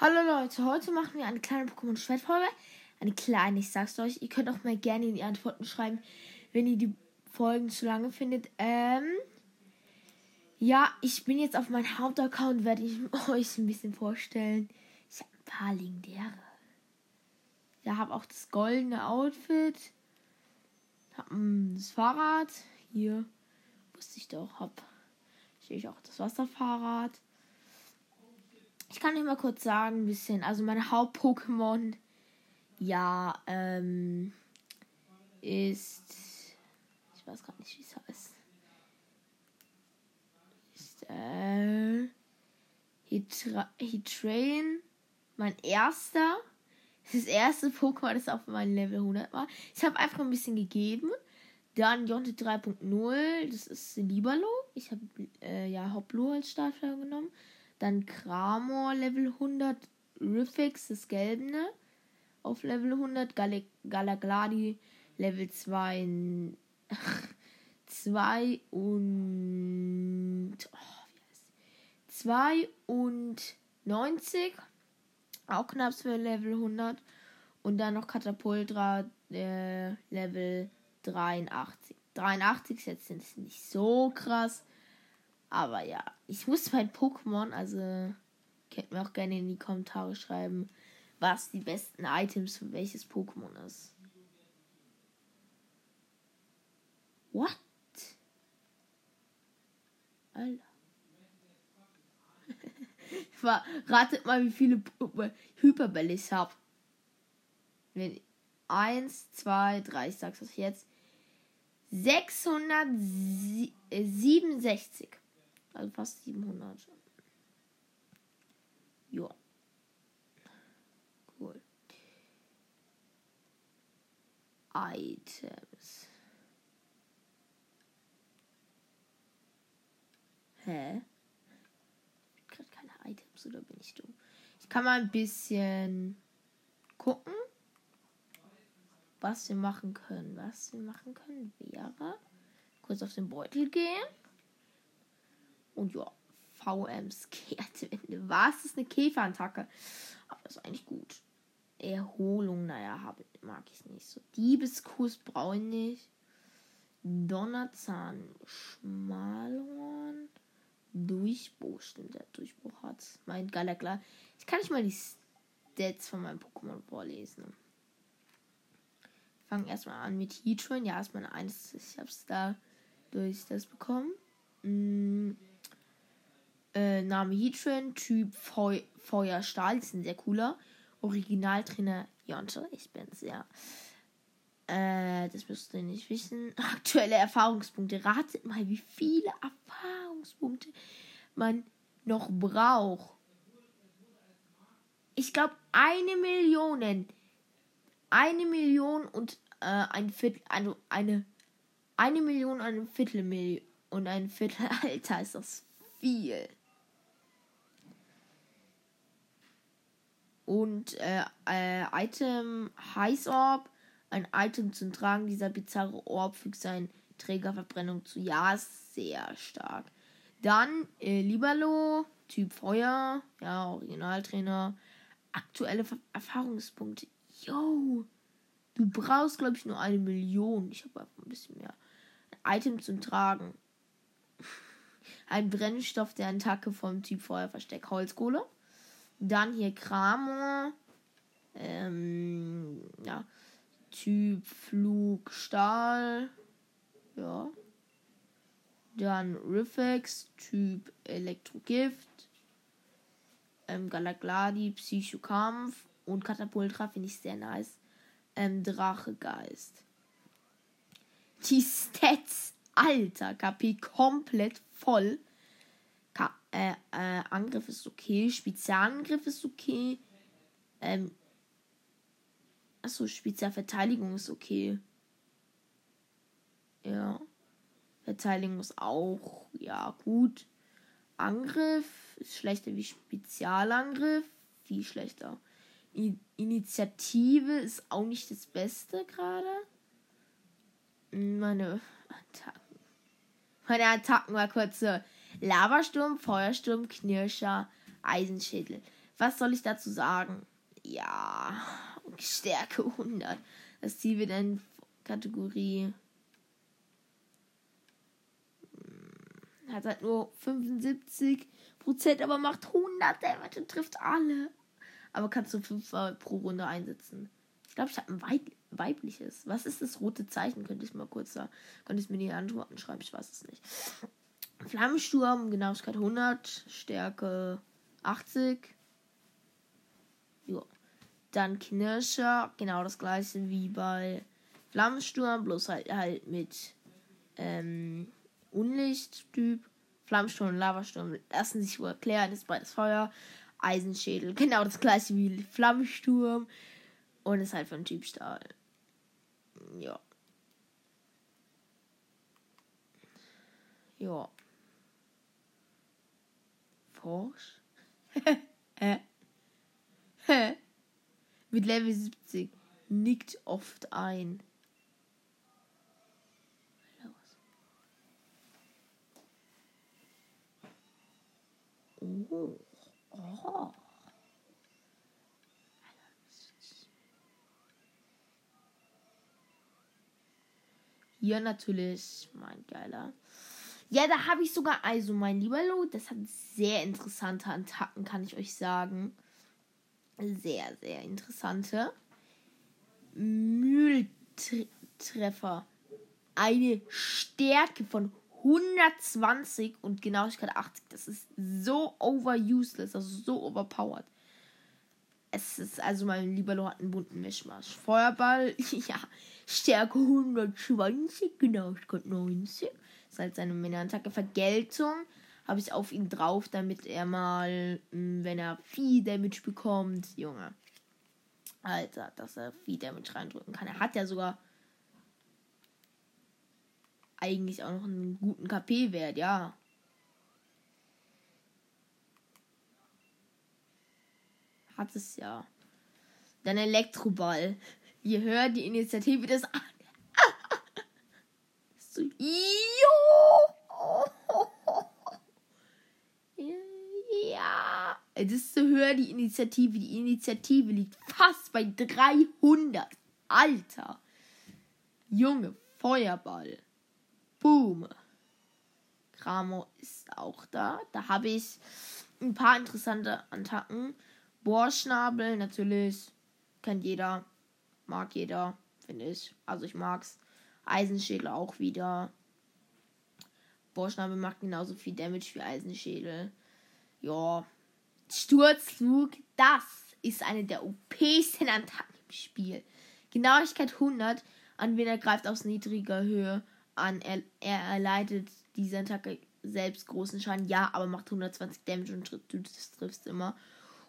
Hallo Leute, heute machen wir eine kleine Pokémon-Schwertfolge. Eine kleine, ich sag's euch. Ihr könnt auch mal gerne in die Antworten schreiben, wenn ihr die Folgen zu lange findet. Ähm, ja, ich bin jetzt auf meinem Hauptaccount, werde ich euch ein bisschen vorstellen. Ich habe ein paar legendäre. Ja, habe auch das goldene Outfit. Hab das Fahrrad. Hier. Wusste ich doch. Hab ich auch das Wasserfahrrad. Ich kann euch mal kurz sagen, ein bisschen. Also meine Haupt-Pokémon, ja, ähm, ist. Ich weiß gar nicht, wie es heißt. Ist, äh. Hitra Hitrain. Mein erster. Das erste Pokémon, das auf meinem Level 100 war. Ich habe einfach ein bisschen gegeben. Dann Jonte 3.0, das ist Libalo. Ich habe äh, ja Hoplo als Startfeuer genommen. Dann Kramor Level 100, Riffix, das Gelbene auf Level 100, Gal Galagladi Level 2, 2 und oh, 2 und 90, auch knapp für Level 100 und dann noch Katapultra äh, Level 83. 83 jetzt sind es nicht so krass, aber ja, ich muss mein Pokémon, also könnt mir auch gerne in die Kommentare schreiben, was die besten Items für welches Pokémon ist. What? Alter. Ratet mal, wie viele Hyperbälle ich habe. Eins, zwei, drei, ich sag's euch jetzt. 667. Also fast 700. Ja. Cool. Items. Hä? Ich gerade keine Items oder bin ich dumm? Ich kann mal ein bisschen gucken, was wir machen können. Was wir machen können wäre kurz auf den Beutel gehen. Und ja, VMs Kehrtwende. Was ist eine Käferattacke? Aber ist eigentlich gut. Erholung, naja, hab, mag ich nicht so. Diebeskuss brauche ich nicht. Donnerzahn, Schmalhorn, Durchbruch, stimmt, der Durchbruch hat. Mein geiler klar. Ich kann nicht mal die Stats von meinem Pokémon vorlesen. Fangen erstmal an mit Heatran. Ja, ist meine eins. Ich hab's da durch das bekommen. Mm. Äh, Name Heatran, Typ Feu Feuerstahl, ist ein sehr cooler. Originaltrainer Jonte, ich bin sehr. Äh, das müsst ihr nicht wissen. Aktuelle Erfahrungspunkte. Ratet mal, wie viele Erfahrungspunkte man noch braucht. Ich glaube, eine Million. Eine Million und äh, ein Viertel, also eine, eine Million und ein Viertel und ein Viertel, Alter, ist das viel. Und äh, äh, Item Heißorb. Ein Item zum Tragen. Dieser bizarre Orb fügt seinen Trägerverbrennung zu. Ja, sehr stark. Dann äh, Libalo, Typ Feuer. Ja, Originaltrainer. Aktuelle Ver Erfahrungspunkte. Yo, du brauchst, glaube ich, nur eine Million. Ich habe einfach ein bisschen mehr. Ein Item zum Tragen. Ein Brennstoff der Attacke vom Typ Feuer versteckt. Holzkohle. Dann hier Kramer. Ähm, ja. Typ Flug Stahl. Ja. Dann Riffex, Typ Elektrogift. Ähm, Galagladi, Psychokampf. Und Katapultra finde ich sehr nice. Ähm, Drachegeist. Die Stats, alter, KP komplett voll äh, äh, Angriff ist okay, Spezialangriff ist okay. Ähm, achso, Spezialverteidigung ist okay. Ja. Verteidigung ist auch, ja, gut. Angriff ist schlechter wie Spezialangriff. Viel schlechter. I Initiative ist auch nicht das Beste gerade. Meine Attacken. Meine Attacken war kurz so. Lavasturm, Feuersturm, Knirscher, Eisenschädel. Was soll ich dazu sagen? Ja, Stärke 100. Das Ziel wird in Kategorie. Hm, hat halt nur 75% aber macht 100 Damage und trifft alle. Aber kannst du fünfmal pro Runde einsetzen. Ich glaube, ich habe ein Weib weibliches. Was ist das rote Zeichen? Könnte ich mal kurz da. Könnte ich mir die Antworten schreiben? Ich weiß es nicht. Flammensturm, Genauigkeit 100, Stärke 80. Jo. Dann Knirscher, genau das gleiche wie bei Flammensturm, bloß halt halt mit ähm, Unlichttyp. Flammensturm und Lavasturm lassen sich wohl erklären, ist beides Feuer. Eisenschädel, genau das gleiche wie Flammensturm. Und ist halt von Typ Stahl. Ja. Ja. Forsch. Mit Level 70 nickt oft ein. Oh. Oh. Hier natürlich mein geiler. Ja, da habe ich sogar also mein lieber Lo. Das hat sehr interessante Attacken, kann ich euch sagen. Sehr, sehr interessante. Mühltreffer. Eine Stärke von 120 und Genauigkeit 80. Das ist so overuseless, also so overpowered. Es ist also mein Lieberlo hat einen bunten Mischmasch. Feuerball, ja, Stärke 120, Genauigkeit 90. Ist halt seine Männer-Attacke. Vergeltung habe ich auf ihn drauf, damit er mal, hm, wenn er viel Damage bekommt, Junge. Alter, dass er viel Damage reindrücken kann. Er hat ja sogar eigentlich auch noch einen guten KP-Wert, ja. Hat es ja. Dann Elektroball. Je höher die Initiative des. so, jo! Ja. Desto höher die Initiative. Die Initiative liegt fast bei 300. Alter. Junge, Feuerball. Boom. Kramo ist auch da. Da habe ich ein paar interessante Attacken. Bohrschnabel, natürlich. Kennt jeder. Mag jeder, finde ich. Also ich mag's. Eisenschädel auch wieder. Bohrschnabel macht genauso viel Damage wie Eisenschädel. Ja. Sturzflug, das ist eine der OPsten Attacken im Spiel. Genauigkeit 100. Anwender greift aus niedriger Höhe an. Er, er erleidet diese Attacke selbst großen Schaden. Ja, aber macht 120 Damage und du triffst immer.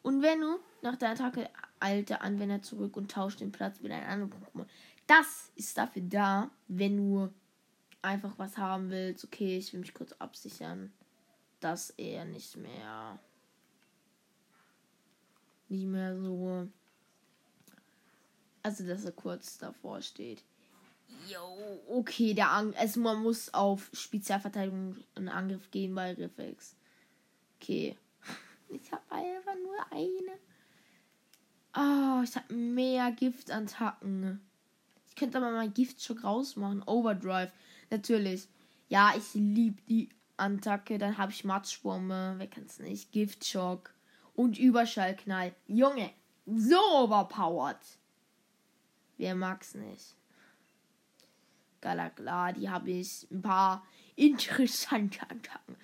Und wenn du nach der Attacke alte Anwender zurück und tauscht den Platz mit einem anderen Pokémon. Das ist dafür da, wenn du einfach was haben willst. Okay, ich will mich kurz absichern, dass er nicht mehr nicht mehr so also dass er kurz davor steht. Jo, okay, der Ang also man muss auf Spezialverteidigung einen Angriff gehen bei Reflex. Okay. Ich habe einfach nur eine. Oh, ich habe mehr Giftattacken. Ich könnte aber mal Giftschock rausmachen. Overdrive. Natürlich. Ja, ich liebe die Attacke. Dann habe ich Matschbombe. Wer kann es nicht? Giftschock. Und Überschallknall. Junge, so overpowered. Wer mag's nicht? Galagla, die habe ich ein paar interessante Attacken.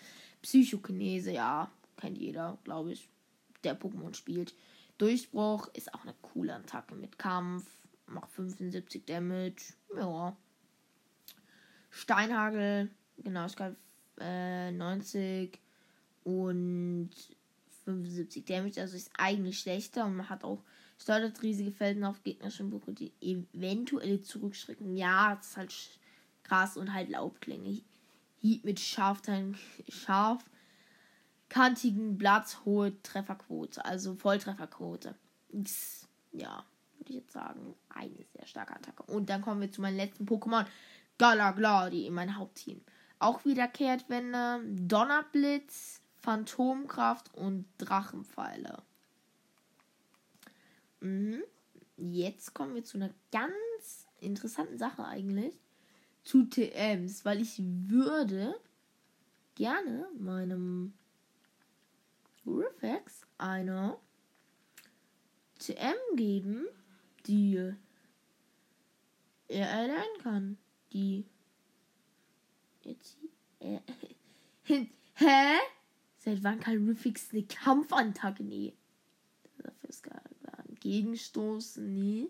Psychokinese, ja, kennt jeder, glaube ich, der Pokémon spielt. Durchbruch ist auch eine coole Attacke mit Kampf, macht 75 Damage, ja. Steinhagel, genau, ich glaube äh, 90 und 75 Damage, also ist eigentlich schlechter und man hat auch Steuert riesige Felden auf gegnerischen Buche, die eventuell zurückschrecken. Ja, das ist halt krass und halt Laubklänge. Hieb mit Scharfteilen, scharf kantigen Blatt, hohe Trefferquote, also Volltrefferquote. Ja, würde ich jetzt sagen, eine sehr starke Attacke. Und dann kommen wir zu meinem letzten Pokémon, Galagladi in mein Hauptteam. Auch wieder Kehrtwende, Donnerblitz, Phantomkraft und Drachenpfeile. Mhm. Jetzt kommen wir zu einer ganz interessanten Sache eigentlich. Zu TMs, weil ich würde gerne meinem Riffex eine TM geben, die er erlernen kann. Die jetzt äh, Hä? Seit wann kann Riffix eine Kampfattacke? Nee. Gegenstoß. Nee.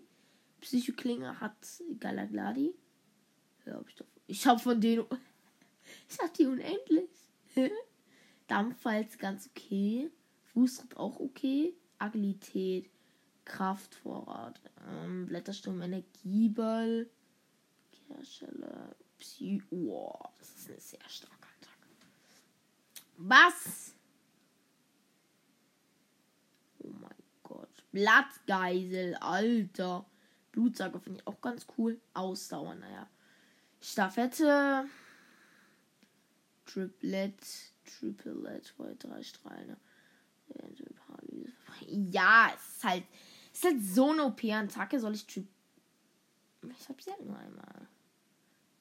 Psychoklinge hat Galagladi. Ja, hab ich doch. Ich hab von denen. Ich hab die unendlich. Dampfwalz ganz okay. Fußtritt auch okay. Agilität. Kraftvorrat. Ähm, Blättersturm, Energieball. Kehrschelle. Psy. Oh, das ist eine sehr starke. Was? Oh mein Gott. Blattgeisel, Alter. Blutsauger finde ich auch ganz cool. Ausdauer, naja. Staffette. Triplet. Triplet. Drei Strahlen. Ja, es ist halt. Es ist halt so eine OP-Attacke. Soll ich Trip. Ich hab sie halt nur einmal.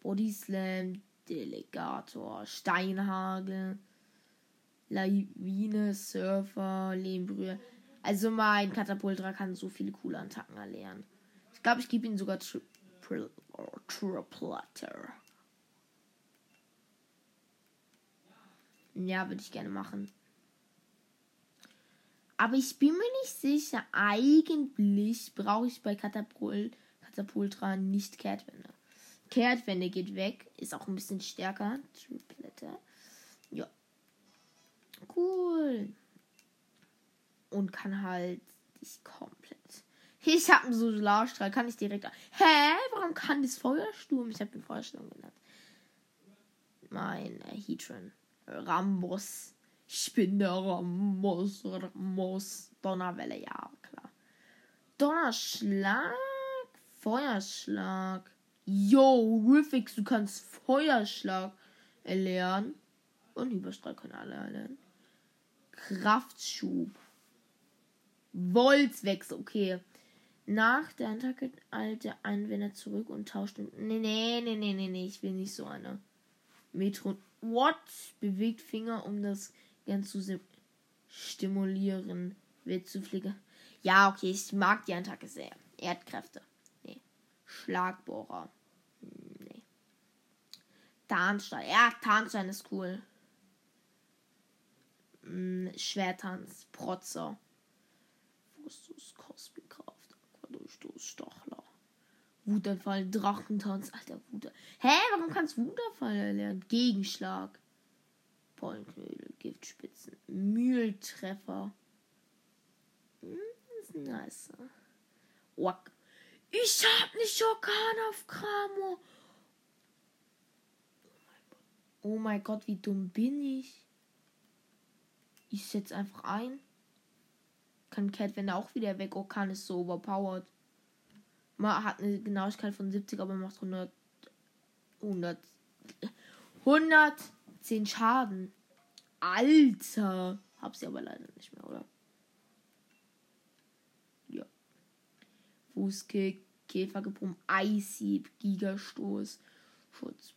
Body Slam, Delegator, Steinhagel, Lawine, Surfer, Lehmbrühe. Also mein Katapultra kann so viele coole Attacken erlernen. Ich glaube, ich gebe ihm sogar Triple Triplatter. Ja, würde ich gerne machen. Aber ich bin mir nicht sicher. Eigentlich brauche ich bei Katapult, Katapultra nicht Kehrtwende. Kehrtwende geht weg. Ist auch ein bisschen stärker. Triplette. Ja. Cool. Und kann halt dich komplett. Ich habe einen Solarstrahl. Kann ich direkt. Hä? Warum kann das Feuersturm? Ich habe den Feuersturm genannt. Mein äh, Heatron. Rambos. Ich bin der Rambos. Rambos. Donnerwelle, ja, klar. Donnerschlag. Feuerschlag. Yo, Riffix, du kannst Feuerschlag erlernen. Und Überstrahl können alle erlernen. Kraftschub. Voltswechsel, okay. Nach der Attacke eilt der Anwender zurück und tauscht. Nee, nee, nee, nee, nee, nee, ich will nicht so eine. Metro. What? Bewegt Finger, um das Gern zu stimulieren. Wird zu fliegen. Ja, okay, ich mag die Attacke sehr. Erdkräfte. Nee. Schlagbohrer. Hm, nee. Tarnstein. Ja, Tarnstein ist cool. Hm, Schwertanz. Protzer. Frustus, Kosmikraft. Aquadurchstoß, Stachler. Wutanfall, Drachentanz. Alter, Wut. Hä, warum kannst du Wutanfall erlernen? Gegenschlag. Pollenknödel, Giftspitzen, Mühltreffer. Hm, ist nice. Wack. Ich hab nicht Orkan auf Kramo. Oh mein Gott, wie dumm bin ich? Ich setze einfach ein. Kann Cat, wenn er auch wieder weg. Orkan ist so overpowered. Man hat eine Genauigkeit von 70, aber macht 100. 100. 110 Schaden. Alter. Hab sie aber leider nicht mehr, oder? Ja. Fußkick, Käfergebrummen, Eishieb, Gigastoß, Schutz.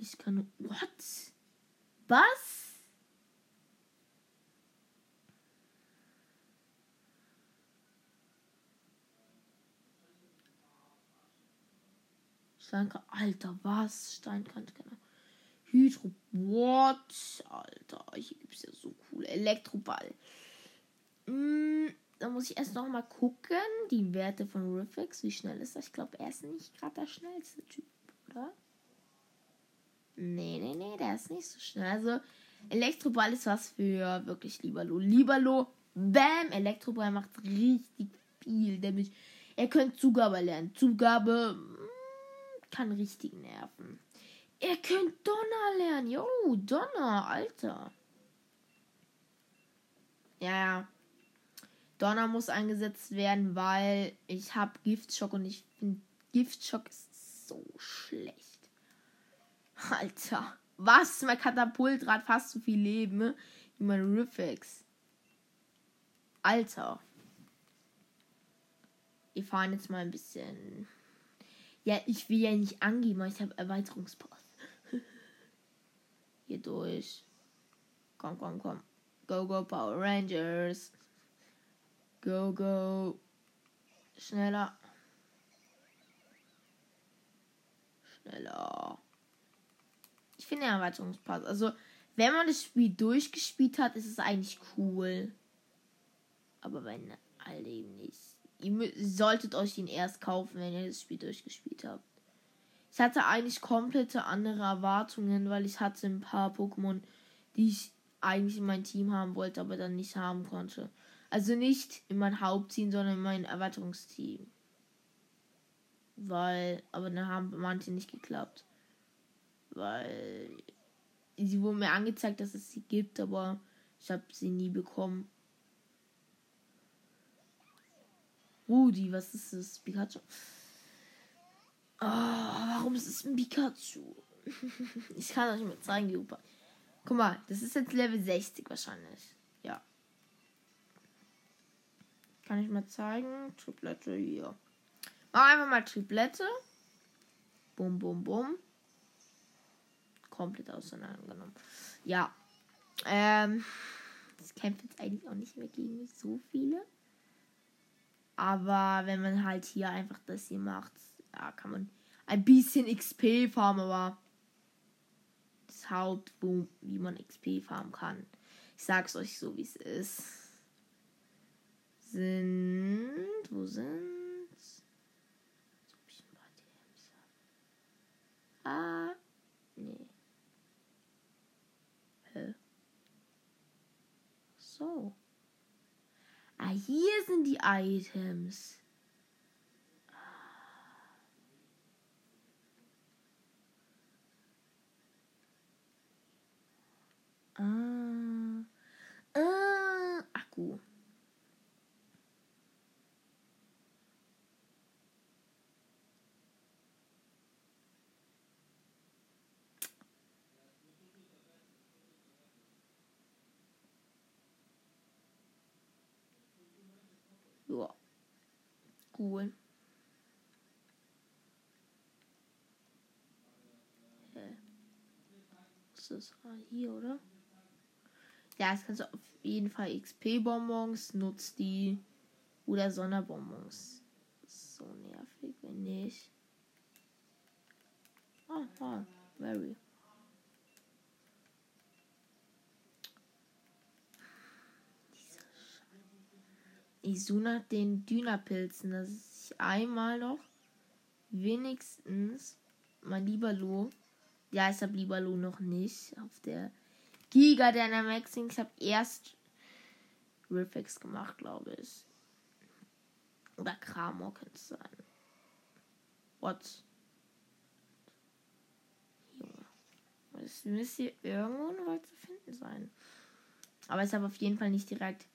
Ich kann. What? Was? Steinkante. Alter, was? Steinkante, genau. Hydro. What? Alter, hier gibt es ja so coole Elektroball. Hm, da muss ich erst noch mal gucken. Die Werte von Riffix. Wie schnell ist das? Ich glaube, er ist nicht gerade der schnellste Typ, oder? Nee, nee, nee, der ist nicht so schnell. Also, Elektroball ist was für wirklich Libalo. Libalo, bam, Elektroball macht richtig viel Damage. Er könnte Zugabe lernen. Zugabe kann richtig nerven. Ihr könnt Donner lernen. Jo, Donner, Alter. Ja, ja. Donner muss eingesetzt werden, weil ich habe Giftschock und ich finde Giftschock ist so schlecht. Alter, Was? Mein Katapult hat fast so viel Leben ne? wie mein Riffix. Alter. Wir fahren jetzt mal ein bisschen. Ja, ich will ja nicht angeben, ich habe Erweiterungspass. Hier durch. Komm, komm, komm. Go, go, Power Rangers. Go, go. Schneller. Schneller. Den Erweiterungspass. Also, wenn man das Spiel durchgespielt hat, ist es eigentlich cool. Aber wenn alle eben nicht. Ihr solltet euch ihn erst kaufen, wenn ihr das Spiel durchgespielt habt. Ich hatte eigentlich komplette andere Erwartungen, weil ich hatte ein paar Pokémon, die ich eigentlich in mein Team haben wollte, aber dann nicht haben konnte. Also nicht in mein Hauptteam, sondern in mein Erweiterungsteam. Weil, aber dann haben manche nicht geklappt. Weil sie wurden mir angezeigt, dass es sie gibt, aber ich habe sie nie bekommen. Rudi, was ist das? Pikachu? Oh, warum ist es ein Pikachu? ich kann euch mal zeigen, Opa. Guck mal, das ist jetzt Level 60 wahrscheinlich. Ja. Kann ich mal zeigen? Triplette hier. Mach einfach mal Triplette. Bum, bum, bum. Komplett auseinandergenommen. Ja. Ähm. Das kämpft jetzt eigentlich auch nicht mehr gegen so viele. Aber wenn man halt hier einfach das hier macht, ja, kann man ein bisschen XP farmen, aber das Haupt, wie man XP farmen kann. Ich sag's euch so, wie es ist. Sind. Wo sind's? Ah. Nee. Hä? So. Ah, hier sind die Items. Ah. Ah. Akku. Ja. Cool. Hä? Ist hier, oder? Ja, es kannst du auf jeden Fall XP-Bonbons, nutzt die. Oder Sonderbonbons. So nervig, wenn nicht. Ah, ah, Mary. Ich suche nach den Dünapilzen, dass ich einmal noch wenigstens mein Libalo. Ja, ich habe Libalo noch nicht auf der Giga Dynamaxing. Ich habe erst Riffix gemacht, glaube ich. Oder Kramor könnte es sein. What? Es müsste hier irgendwo noch zu finden sein. Aber ich habe auf jeden Fall nicht direkt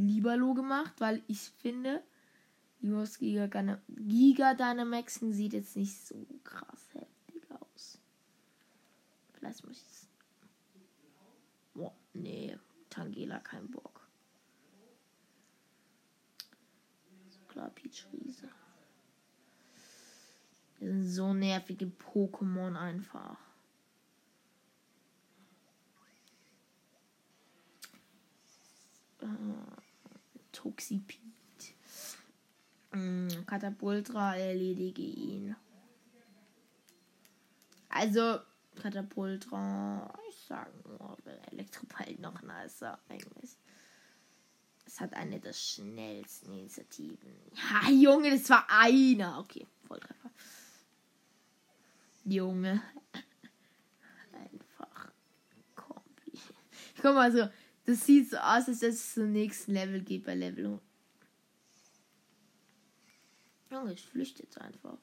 Libalo gemacht, weil ich finde, Libos Giga, Giga Dynamaxing sieht jetzt nicht so krass heftig aus. Vielleicht muss ich es. Boah, nee, Tangela kein Bock. Klar, Peach Riese. Das sind so nervige Pokémon einfach. Uh. Toxipid. Mm, Katapultra erledige ihn. Also, Katapultra, ich sag nur, Elektropalt noch nicer eigentlich. Es hat eine der schnellsten Initiativen. Ja, Junge, das war einer. Okay, Volltreffer. Junge. Einfach kompliziert. Guck mal so, das sieht so aus, als dass es zum nächsten Level geht bei Level 100. Junge, ich flüchte jetzt einfach.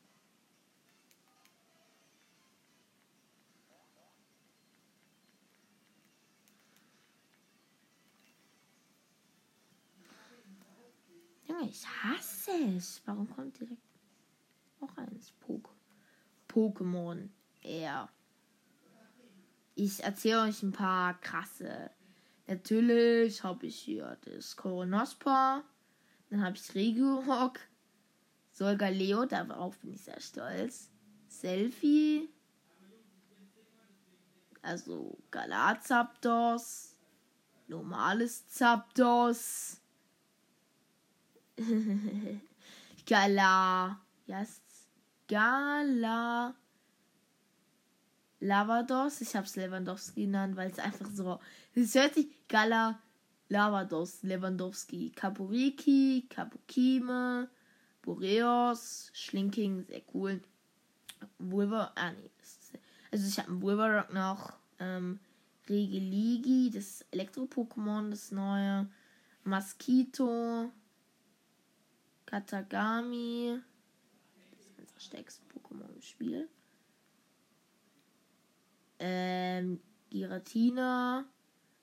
Junge, ich hasse es. Warum kommt direkt noch eins? Poke Pokémon. Er. ich erzähle euch ein paar krasse. Natürlich habe ich hier das Coronospa. Dann habe ich Regirock. Solgaleo, darauf bin ich sehr stolz. Selfie. Also Galazapdos. Normales Zapdos. Gala. Yes. Gala. Lavados. Ich habe es Lewandowski genannt, weil es einfach so. Es hört sich Gala. Lavados, Lewandowski, Kaporiki, Kapukime, Boreos, Schlinking, sehr cool. Wolver, ah nee, also ich habe einen Wolverock noch, ähm, Regeligi, das Elektro-Pokémon, das neue, Mosquito, Katagami, das ist das stärkste Pokémon im Spiel. Ähm, Giratina,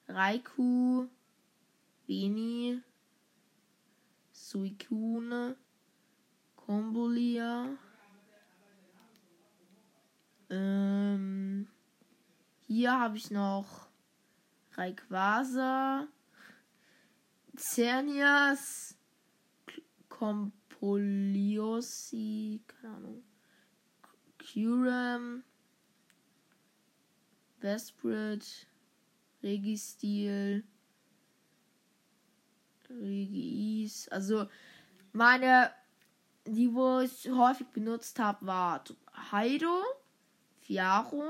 Raikou, Beni, Suicune, Combolia. Ähm, hier habe ich noch Rayquaza, Cernias, Compoliosi, keine Ahnung, Curam, Vesprit, Registil, Regis. Also meine, die wo ich häufig benutzt habe, war Heido, Fiaro,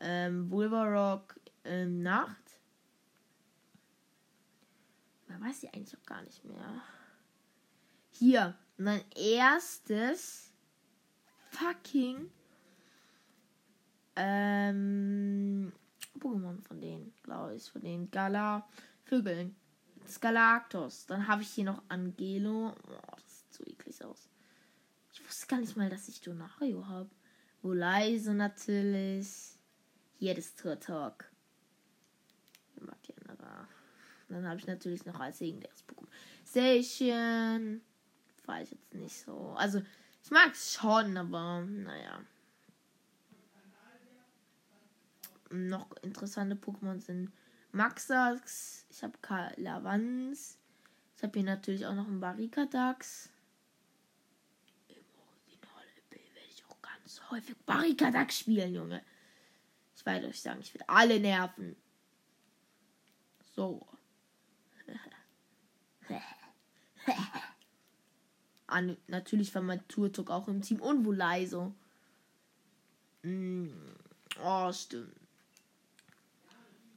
ähm, Wolverock ähm, Nacht. Man weiß sie eigentlich auch gar nicht mehr. Hier, mein erstes fucking ähm, Pokémon von denen, glaube ich, von den Gala Vögeln. Skalactos. Dann habe ich hier noch Angelo. Oh, das sieht so eklig aus. Ich wusste gar nicht mal, dass ich Donario habe. Woleise natürlich. Hier das Turtok. Dann habe ich natürlich noch als legendäres Pokémon. Station. Ich jetzt nicht so. Also, ich mag es schon, aber naja. Noch interessante Pokémon sind Maxax. Ich habe Lavans. Ich habe hier natürlich auch noch einen Barrikadax. Im Original werde ich auch ganz häufig Barrikadax spielen, Junge. Ich werde euch sagen, ich werde alle nerven. So. An, natürlich war mein Tourtalk auch im Team und Volaiso. Mm. Oh, stimmt.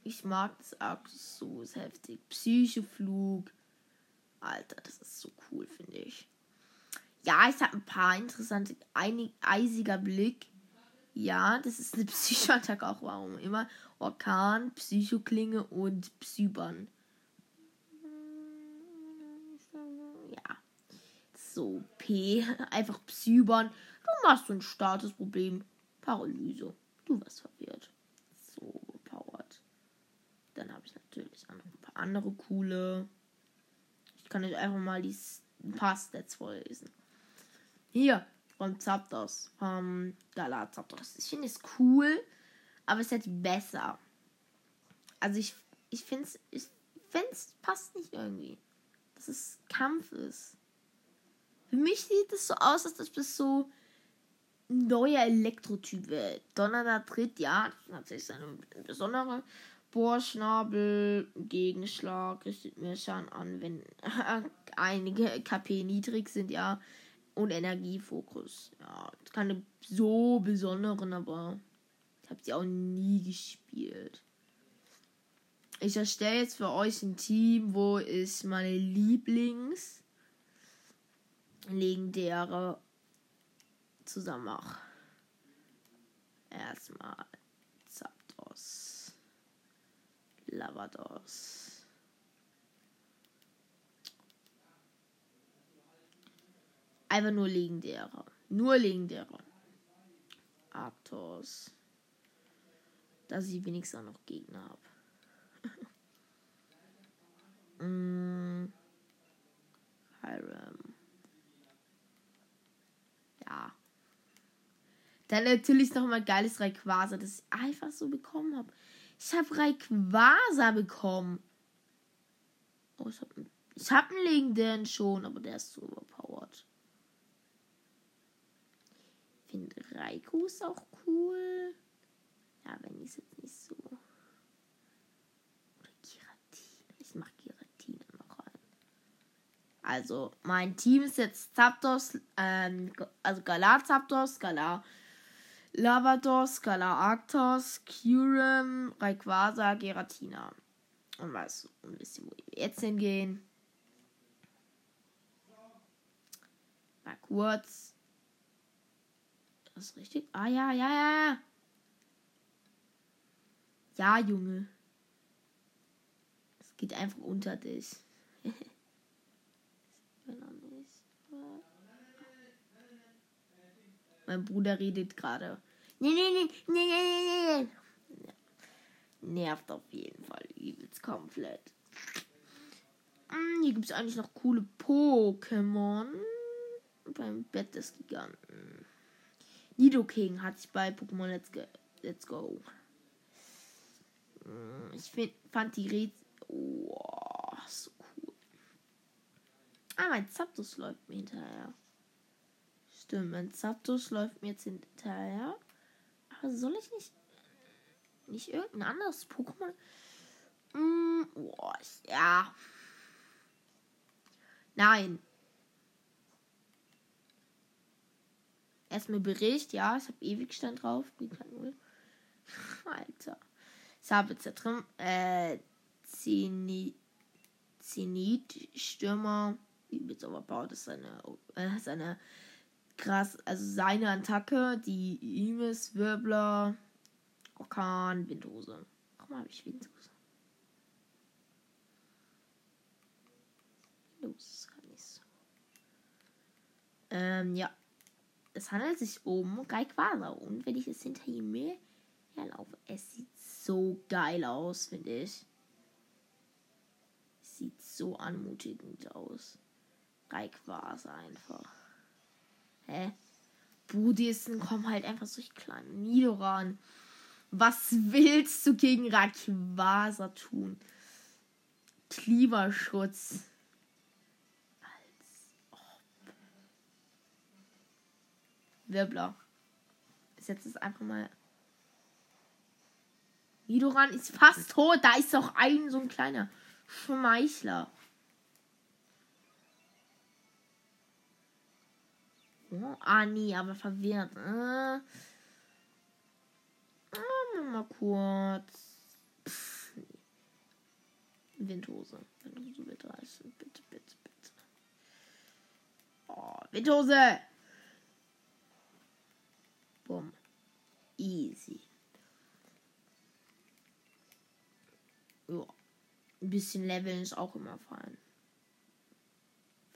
Ich mag das Arcus so, ist heftig. Psychoflug. Alter, das ist so cool, finde ich. Ja, ich habe ein paar interessante, einig, eisiger Blick. Ja, das ist eine Psychoattacke auch, warum immer. Orkan, Psychoklinge und Psyban. Ja. So, P. Einfach Psyban. Du machst so ein Statusproblem. Paralyse. Du warst verwirrt. Dann habe ich natürlich auch noch ein paar andere coole. Ich kann euch einfach mal die ein paar Stats vorlesen. Hier, von Zapdos, vom Gala Zapdos. Ich finde es cool, aber es ist halt besser. Also ich, ich finde es, ich finde es passt nicht irgendwie. Dass es Kampf ist. Für mich sieht es so aus, als ob das so ein neuer Elektrotyp wird. Donnernder tritt, ja, das ist natürlich eine besondere Bohrschnabel, Gegenschlag, richtet mir Schaden an, wenn einige KP niedrig sind, ja. Und Energiefokus. Ja, keine so besonderen, aber ich habe sie auch nie gespielt. Ich erstelle jetzt für euch ein Team, wo ich meine Lieblings legendäre zusammen mache. Erstmal Zapdos. Lavados. Einfach nur legendäre. Nur legendäre. Aptos. Dass ich wenigstens auch noch Gegner habe. mm. Hiram. Ja. Dann natürlich noch mal geiles Rayquaza, das ich einfach so bekommen habe. Ich habe Rayquaza bekommen. Oh, ich habe ich hab einen legendären schon, aber der ist so overpowered. Ich finde Raikou ist auch cool. Ja, wenn ich es jetzt nicht so. Oder Giratina. Ich mach Giratina noch rein. Also, mein Team ist jetzt Zapdos, ähm, also Galar Zapdos, Galar Lavados, Galar Arctos, Kyurem, Rayquaza, Giratina. Und was, ein bisschen, wo wir jetzt hingehen. Mal kurz. Das ist richtig. Ah, ja, ja, ja. Ja, Junge. Es geht einfach unter dich. mein Bruder redet gerade. Nee, nee, nee, nee, nee, nee, nee. Nervt auf jeden Fall übelst komplett. Hm, hier gibt es eigentlich noch coole Pokémon. Beim Bett des Giganten. Nidoking hat sich bei Pokémon Let's, Go. Let's Go. Hm, ich find, fand die Rätsel. Oh, so cool. Ah, mein Zapdos läuft mir hinterher. Stimmt, mein Zapdos läuft mir jetzt hinterher. Aber soll ich nicht. Nicht irgendein anderes Pokémon? Mm, oh, ja. Nein. Erstmal Bericht, ja, ich habe Ewigstand drauf. Alter. Da drin äh, Zenit, Zenit Stürmer. Übelst überbaut ist seine, äh, seine krass, also seine Attacke, die Imis, Wirbler, Orkan, Windhose. Warum habe ich Windhose? Los, kann ich so. Ähm, ja. Es handelt sich um Rayquaza. Und wenn ich es hinter ihm herlaufe, es sieht so geil aus, finde ich. Sieht so anmutigend aus. Rayquaza einfach. Hä? Buddhisten kommen halt einfach solche kleinen Nidoran. Was willst du gegen Rayquaza tun? Klimaschutz. Als ob. Wirbler. Ich setze es einfach mal. Nidoran ist fast tot. Da ist doch ein so ein kleiner Schmeichler. Oh, ah, nee, aber verwirrt. Äh. Ah, mal kurz. Windhose. Windhose wird reißen. Bitte, bitte, bitte. Oh, Windhose! Bumm. Easy. Ja. Ein bisschen Leveln ist auch immer fein.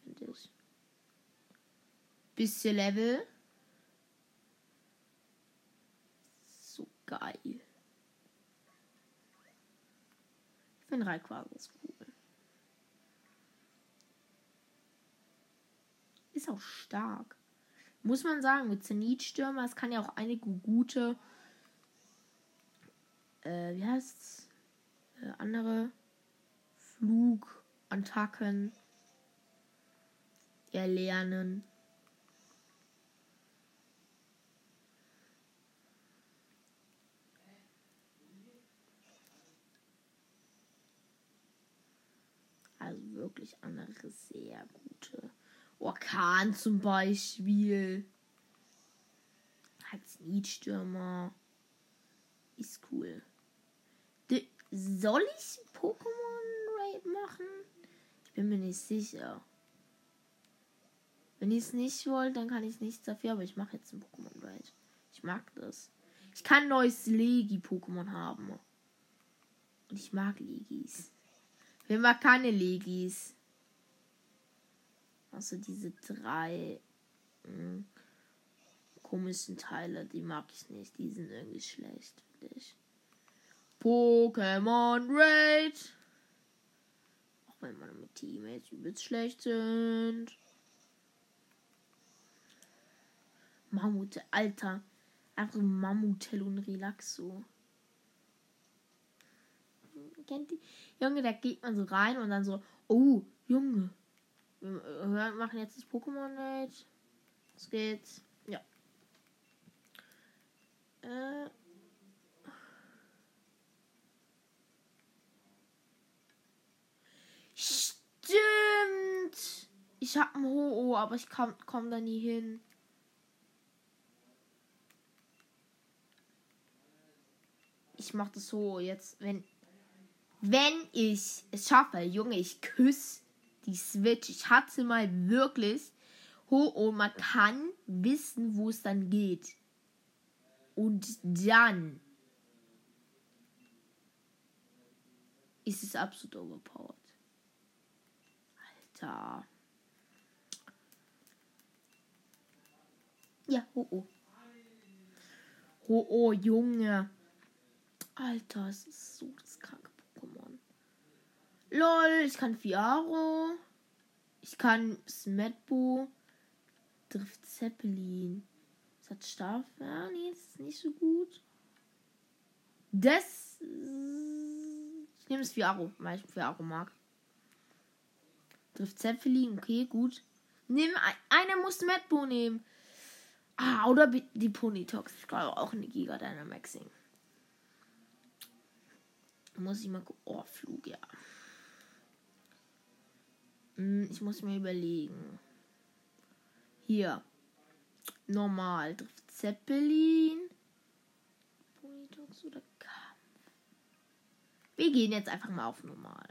Finde ich bisschen Level. So geil. Ich finde Rayquaza ist cool. Ist auch stark. Muss man sagen, mit Zenitstürmer, es kann ja auch einige gute, äh, wie heißt's? Äh, andere Flugattacken erlernen. Also wirklich andere sehr gute. Orkan zum Beispiel. Als Niedstürmer. Ist cool. De soll ich Pokémon Raid machen? Ich bin mir nicht sicher. Wenn ich es nicht wollte, dann kann ich nichts dafür, aber ich mache jetzt ein Pokémon Raid. Ich mag das. Ich kann neues Legi-Pokémon haben. Und ich mag Legis. Wir mag keine Legis. Also diese drei mh, hm, komischen Teile, die mag ich nicht. Die sind irgendwie schlecht, finde ich. Pokémon Raid. Auch wenn meine Teammates übelst schlecht sind. Mammute, Alter. Einfach Mammutel und Relaxo. Kennt die? Junge, da geht man so rein und dann so, oh, Junge. Wir machen jetzt das Pokémon-Date. Es geht's. Ja. Äh. Stimmt. Ich hab ein Ho-Oh, aber ich komm, komm da nie hin. Ich mach das so jetzt, wenn wenn ich es schaffe, Junge, ich küsse die Switch. Ich hatte mal wirklich Ho-Oh, man kann wissen, wo es dann geht. Und dann ist es absolut overpowered. Alter. Ja, ho oh. Ho oh, Junge. Alter, es ist so Pokémon. Lol, ich kann Fiaro. Ich kann Smetbo. Drift Zeppelin. Das hat Staff. Ja, nee, das ist nicht so gut. Das. Ich nehme das Fiaro, weil ich Fiaro mag. Drift Zeppelin, okay, gut. Nimm, einer muss Medbo nehmen. Ah, oder die Ponytox. Ich glaube auch eine Giga Dynamaxing. Muss ich mal gucken. Oh, Flug, ja. Hm, ich muss mir überlegen. Hier. Normal. Drift Zeppelin. Ponytox oder Kampf. Wir gehen jetzt einfach mal auf normal.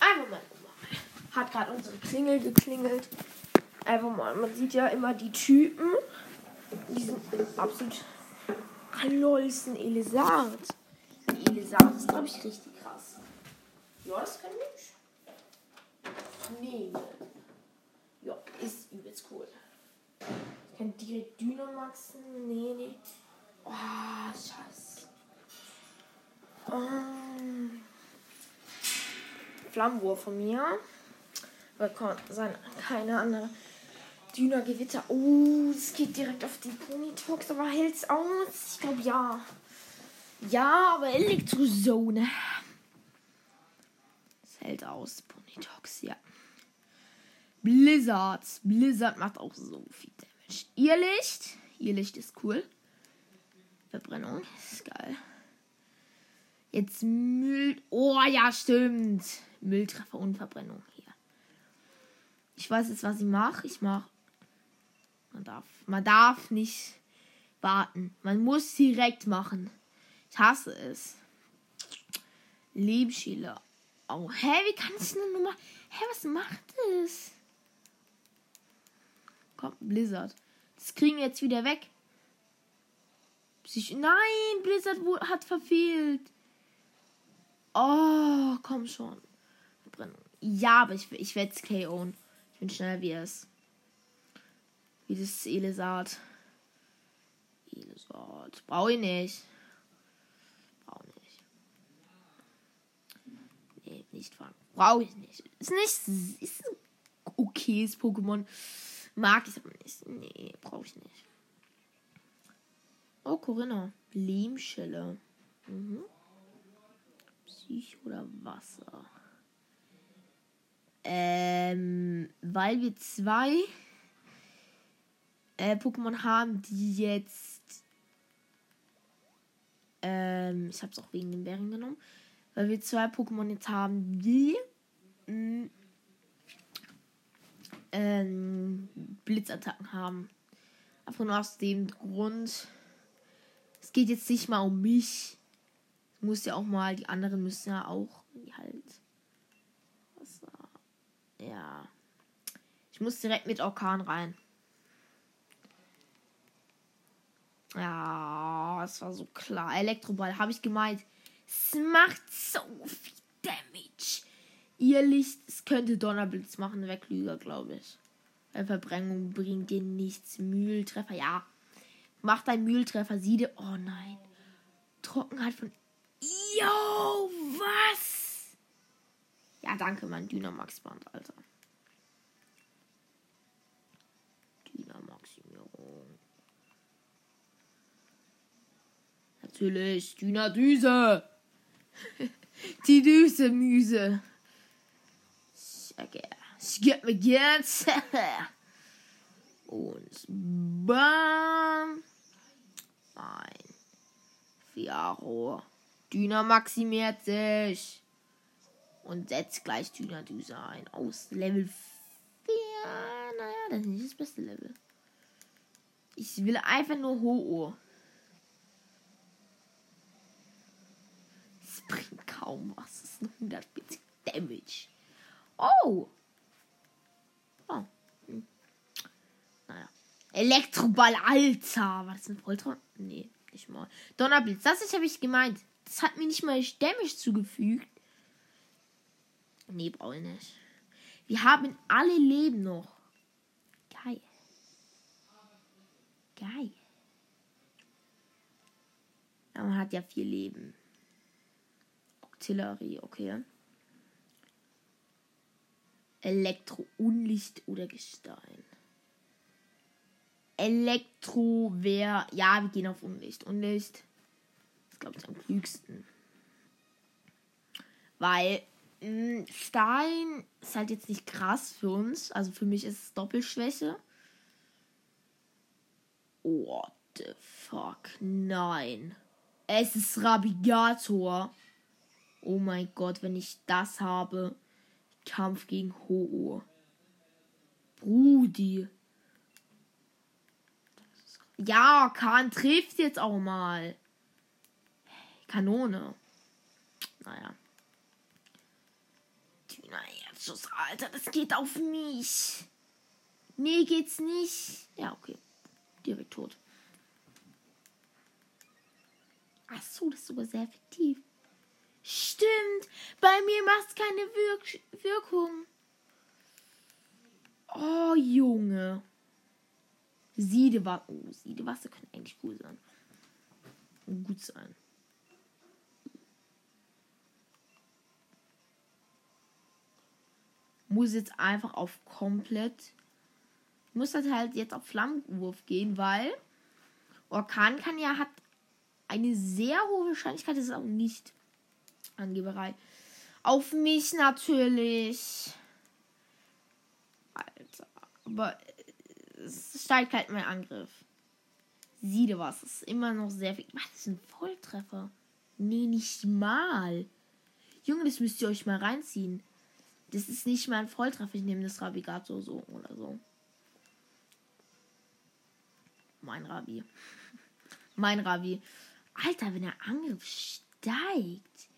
Einfach mal normal. Hat gerade unsere Klingel geklingelt. Einfach mal. Man sieht ja immer die Typen. Die sind absolut. Lolsten Elisard. Die Elisard ist, glaube ich, richtig krass. Ja, das kann ich nehmen. Ja, ist übelst cool. Ich kann direkt Dynamaxen. Nee, nee. Oh, scheiße. Um, Flammenwurf von mir. Weil sein keine andere. Düner. Oh, es geht direkt auf die Ponytox, aber hält's aus? Ich glaube ja. Ja, aber Elektrozone. Es hält aus, Ponytox, ja. Blizzard. Blizzard macht auch so viel Damage. Ihr Licht. Ihr Licht ist cool. Verbrennung. Ist geil. Jetzt Müll. Oh ja, stimmt. Mülltreffer und Verbrennung hier. Ich weiß jetzt, was ich mache. Ich mache. Man darf. Man darf nicht warten. Man muss direkt machen. Ich hasse es. Lebensschäler. Oh, hä, wie kann ich eine Nummer. Hä, was macht es? Komm, Blizzard. Das kriegen wir jetzt wieder weg. Psych Nein, Blizzard hat verfehlt. Oh, komm schon. Ja, aber ich, ich werde es KO'en. Ich bin schneller wie es. Wie das Elisard. Elisard. Brauche ich nicht. Brauche ich nicht. Nee, nicht fangen. Brauche ich nicht. Ist nicht. Ist ein okayes Pokémon. Mag ich aber nicht. Nee, brauche ich nicht. Oh, Corinna. Lehmschelle. Mhm. Psych oder Wasser? Ähm, weil wir zwei äh, Pokémon haben, die jetzt. Ähm, ich habe es auch wegen den Bären genommen. Weil wir zwei Pokémon jetzt haben, die. Mm, ähm, Blitzattacken haben. Einfach nur aus dem Grund. Es geht jetzt nicht mal um mich. Es muss ja auch mal, die anderen müssen ja auch halt. Ja. Ich muss direkt mit Orkan rein. Ja, es war so klar. Elektroball habe ich gemeint. Es macht so viel Damage. Ihr Licht, es könnte Donnerblitz machen, Weglüger, glaube ich. Weil Verbrennung bringt dir nichts. Mühltreffer, ja. Macht ein Mühltreffer, siede. Oh nein. Trockenheit von. Yo, was? Ja, danke, mein Dynamax-Band, Alter. Dynamaximierung. Natürlich, Dynadüse. Die Düse Müse. Ich geb mir jetzt. Und bam. Ein. Fiaro. Düna maximiert sich. Und setzt gleich Dynadüse ein. Aus Level 4. Naja, das ist nicht das beste Level. Ich will einfach nur Ho-Oh. Es was. Es ist nur 140 Damage. Oh! Oh. Naja. Elektroball, Alter. War das ein Volltraum? Nee, nicht mal. Donnerblitz, das habe ich gemeint. Das hat mir nicht mal Damage zugefügt. Nee, brauche ich nicht. Wir haben alle Leben noch. Geil. Geil. Ja, man hat ja vier Leben. Artillerie, okay. Elektro, Unlicht oder Gestein. Elektro wäre. Ja, wir gehen auf Unlicht. Unlicht ist, glaube ich, am klügsten. Weil mh, hm, Stein ist halt jetzt nicht krass für uns. Also für mich ist es Doppelschwäche. What the fuck? Nein. Es ist Rabigator. Oh mein Gott, wenn ich das habe. Kampf gegen Ho-Oh. Brudi. Ja, Kahn trifft jetzt auch mal. Kanone. Naja. Herzschuss, Alter, das geht auf mich. Nee, geht's nicht. Ja, okay. Direkt tot. Ach so, das ist sogar sehr effektiv. Stimmt, bei mir macht es keine Wirk Wirkung. Oh, Junge. Siedewasser. Oh, Siedewasser können eigentlich cool sein. Gut sein. Muss jetzt einfach auf komplett. Muss das halt jetzt auf Flammenwurf gehen, weil Orkan kann ja hat eine sehr hohe Wahrscheinlichkeit, das ist auch nicht Angeberei. Auf mich natürlich. Alter. Aber es steigt halt mein Angriff. Sieh was. Ist immer noch sehr viel. Was ist ein Volltreffer? Nee, nicht mal. Junge, das müsst ihr euch mal reinziehen. Das ist nicht mal ein Volltreffer. Ich nehme das Rabigato so oder so. Mein Rabi. mein Rabi. Alter, wenn der Angriff steigt.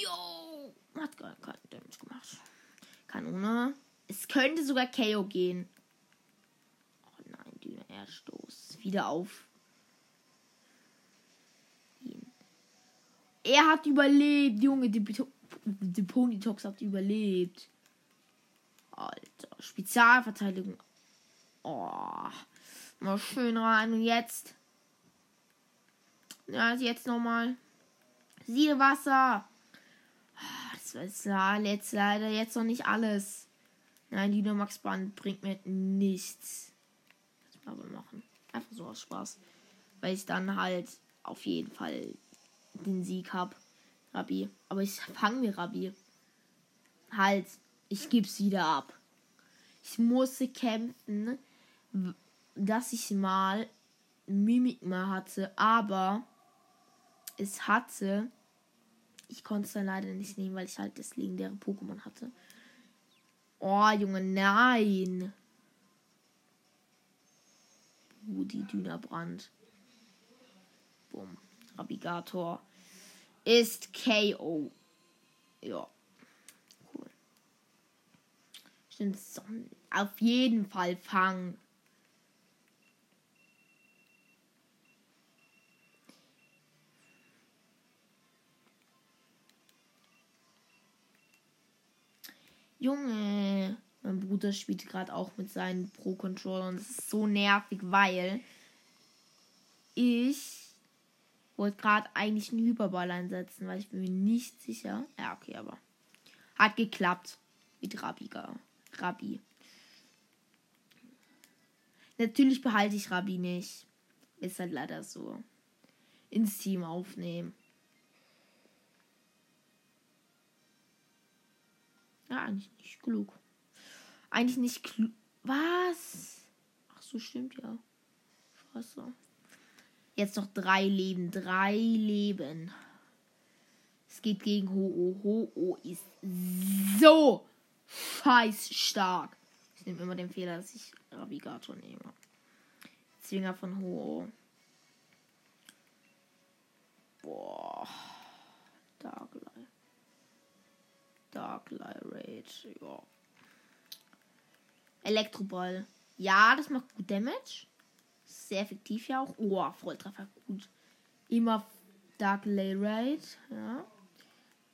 Yo! Hat gar keinen Damage gemacht. Kanone. Es könnte sogar KO gehen. Oh nein, Düne Erdstoß. Wieder auf. Er hat überlebt, Junge. Die, die Ponytox hat überlebt. Alter. Spezialverteidigung. Oh. Mal schön rein. Und jetzt. Ja, jetzt nochmal. Siehe Wasser. Das ist jetzt leider jetzt noch nicht alles. Nein, die Max Band bringt mir nichts. Das mal machen. Einfach so aus Spaß. Weil ich dann halt auf jeden Fall den Sieg habe. Rabbi. Aber ich fange mir Rabbi. Halt, ich geb's wieder ab. Ich musste kämpfen, dass ich mal Mimik mal hatte, aber es hatte ich konnte es dann leider nicht nehmen, weil ich halt das legendäre Pokémon hatte. Oh, Junge, nein. Uh, die Dünerbrand. Bumm. Rabigator ist KO. Ja. Cool. Stimmt, auf jeden Fall fangen. Junge, mein Bruder spielt gerade auch mit seinen Pro-Controllern es ist so nervig, weil ich wollte gerade eigentlich einen Hyperball einsetzen, weil ich bin mir nicht sicher. Ja, okay, aber hat geklappt mit Rabiga. Rabi. Natürlich behalte ich Rabi nicht. Ist halt leider so. Ins Team aufnehmen. Ja, eigentlich nicht klug. Eigentlich nicht klug. Was? Ach so, stimmt ja. Scheiße. Jetzt noch drei Leben. Drei Leben. Es geht gegen Ho-Oh. Ho-Oh ist so scheiß stark. Ich nehme immer den Fehler, dass ich Navigator nehme. Zwinger von Ho-Oh. Boah. Darklight. Darklight Rage. Ja. Elektroball. Ja, das macht gut Damage. Sehr effektiv ja auch. Oh, Volltreffer gut. Immer Dark Lay Raid. Ja.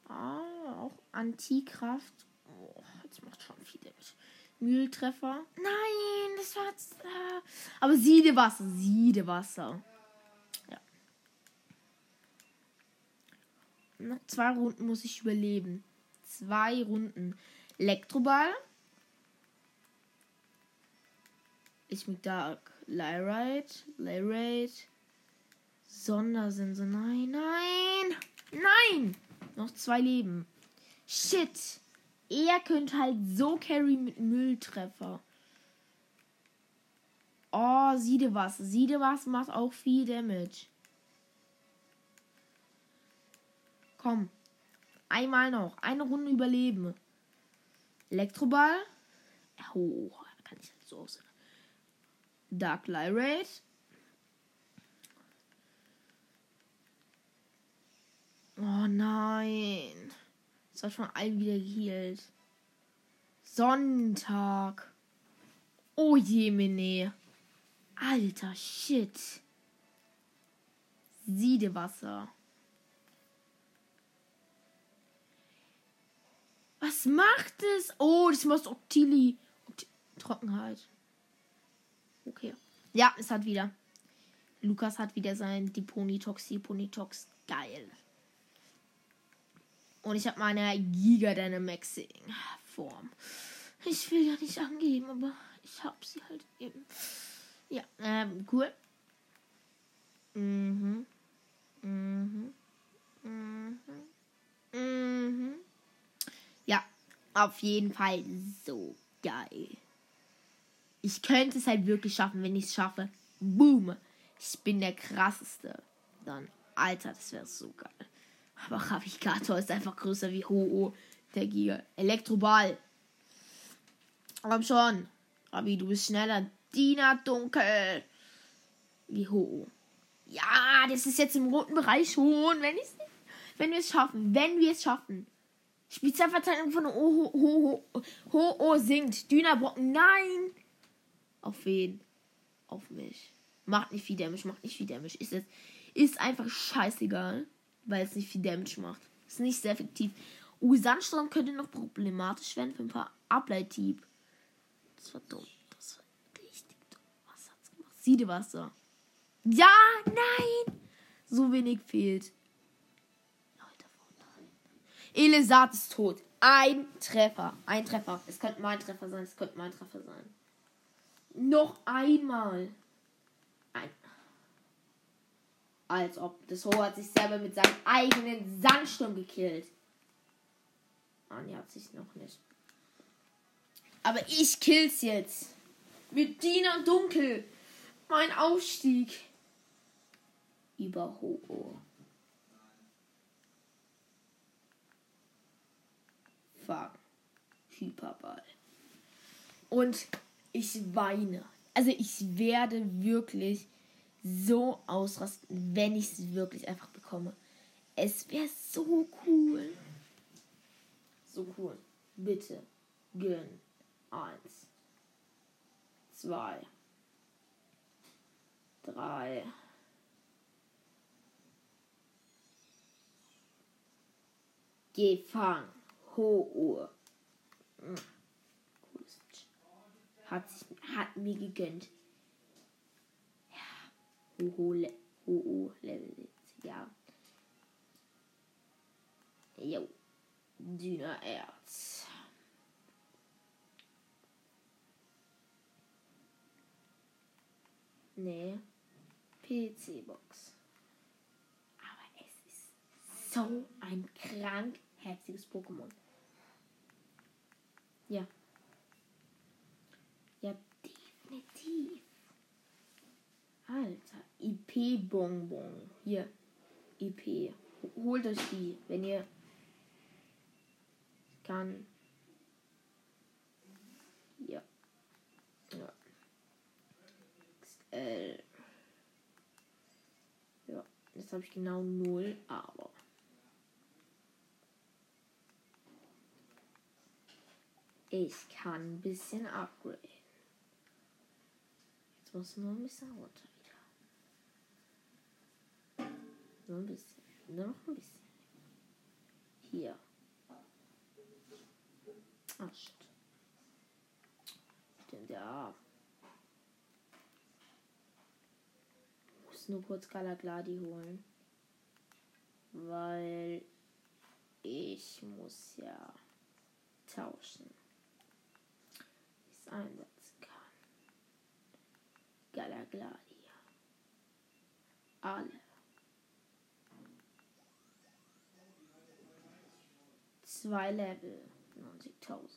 Ah, auch Antikraft. Oh, jetzt macht schon viel Damage. Mühltreffer. Nein, das war. Äh, aber Siedewasser. Siedewasser. Ja. Noch zwei Runden muss ich überleben. Zwei Runden. Elektroball. Ich mit Dark Lyrite. Lyrite. Sondersensor. Nein, nein. Nein. Noch zwei Leben. Shit. Er könnte halt so carry mit Mülltreffer. Oh, Siedewasser. Siedewasser macht auch viel Damage. Komm. Einmal noch. Eine Runde überleben. Elektroball. Oh, kann ich halt so aussehen. Dark Lyrate. Oh nein. Das war schon allen wieder geheilt. Sonntag. Oh je, Mene. Alter Shit. Siedewasser. Was macht es? Oh, das muss Octili. Oct Trockenheit. Okay. Ja, es hat wieder. Lukas hat wieder sein Deponitox, Deponitox. Geil. Und ich habe meine Giga Dynamaxing Form. Ich will ja nicht angeben, aber ich habe sie halt eben. Ja, ähm, cool. Mhm. Mhm. Mhm. Mhm. Auf jeden Fall so geil. Ich könnte es halt wirklich schaffen, wenn ich es schaffe. Boom. Ich bin der krasseste. Dann, Alter, das wäre so geil. Aber Ravigator ist einfach größer wie Ho-Oh, der Giga. Elektroball. Komm schon. Ravi, du bist schneller. Dina Dunkel. Wie Ho-Oh. Ja, das ist jetzt im roten Bereich schon. Wenn, wenn wir es schaffen. Wenn wir es schaffen. Spezialverteilung von Ho-Oh Ho, Ho, Ho, Ho sinkt. Dynabrocken. Nein. Auf wen? Auf mich. Macht nicht viel Damage, macht nicht viel Damage. Ist, es, ist einfach scheißegal weil es nicht viel Damage macht. Ist nicht sehr effektiv. Uh, Sandsturm könnte noch problematisch werden für ein paar Ableithieb. Das war dumm. Das war richtig dumm. Was hat's gemacht? Siedewasser. Ja, nein! So wenig fehlt. Elisat ist tot. Ein Treffer. Ein Treffer. Es könnte mein Treffer sein. Es könnte mein Treffer sein. Noch einmal. Als ob. Das Ho hat sich selber mit seinem eigenen Sandsturm gekillt. Anja hat sich noch nicht. Aber ich kill's jetzt. Mit Dina Dunkel. Mein Aufstieg. Über Ho. Fuck. Hyperball. Und ich weine. Also ich werde wirklich so ausrasten, wenn ich es wirklich einfach bekomme. Es wäre so cool. So cool. Bitte gönn. Eins. Zwei. Drei. Gefangen. Ho-Uhr. Hm. Hat, hat mir gegönnt. Hoho, Le Hoho Level. Ja. Jo. Erz. Nee. PC-Box. Aber es ist so ein krank herziges Pokémon. Ja. Ja, definitiv. Alter, IP-Bonbon. Hier. IP. Holt euch die, wenn ihr kann. Ja. Ja. XL. Ja, jetzt habe ich genau null, aber. Ich kann ein bisschen upgraden. Jetzt muss nur ein bisschen runter wieder. Nur ein bisschen. Nur noch ein bisschen. Hier. Ach, shit. Stimmt, ja. Muss nur kurz Galagladi holen. Weil ich muss ja tauschen. Einsetzen kann. Galagladi. Alle. Zwei Level. 90.000.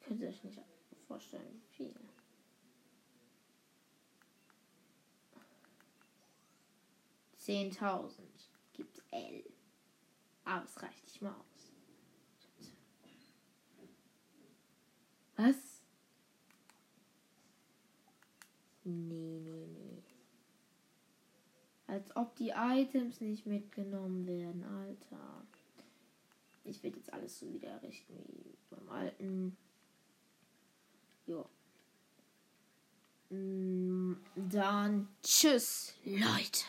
Könnt ihr euch nicht vorstellen, wie viel. Zehntausend gibt L. Aber es reicht nicht mal aus. Was? Nee, nee, nee. Als ob die Items nicht mitgenommen werden, Alter. Ich werde jetzt alles so wieder errichten wie beim alten. Ja. Mm, dann tschüss, Leute.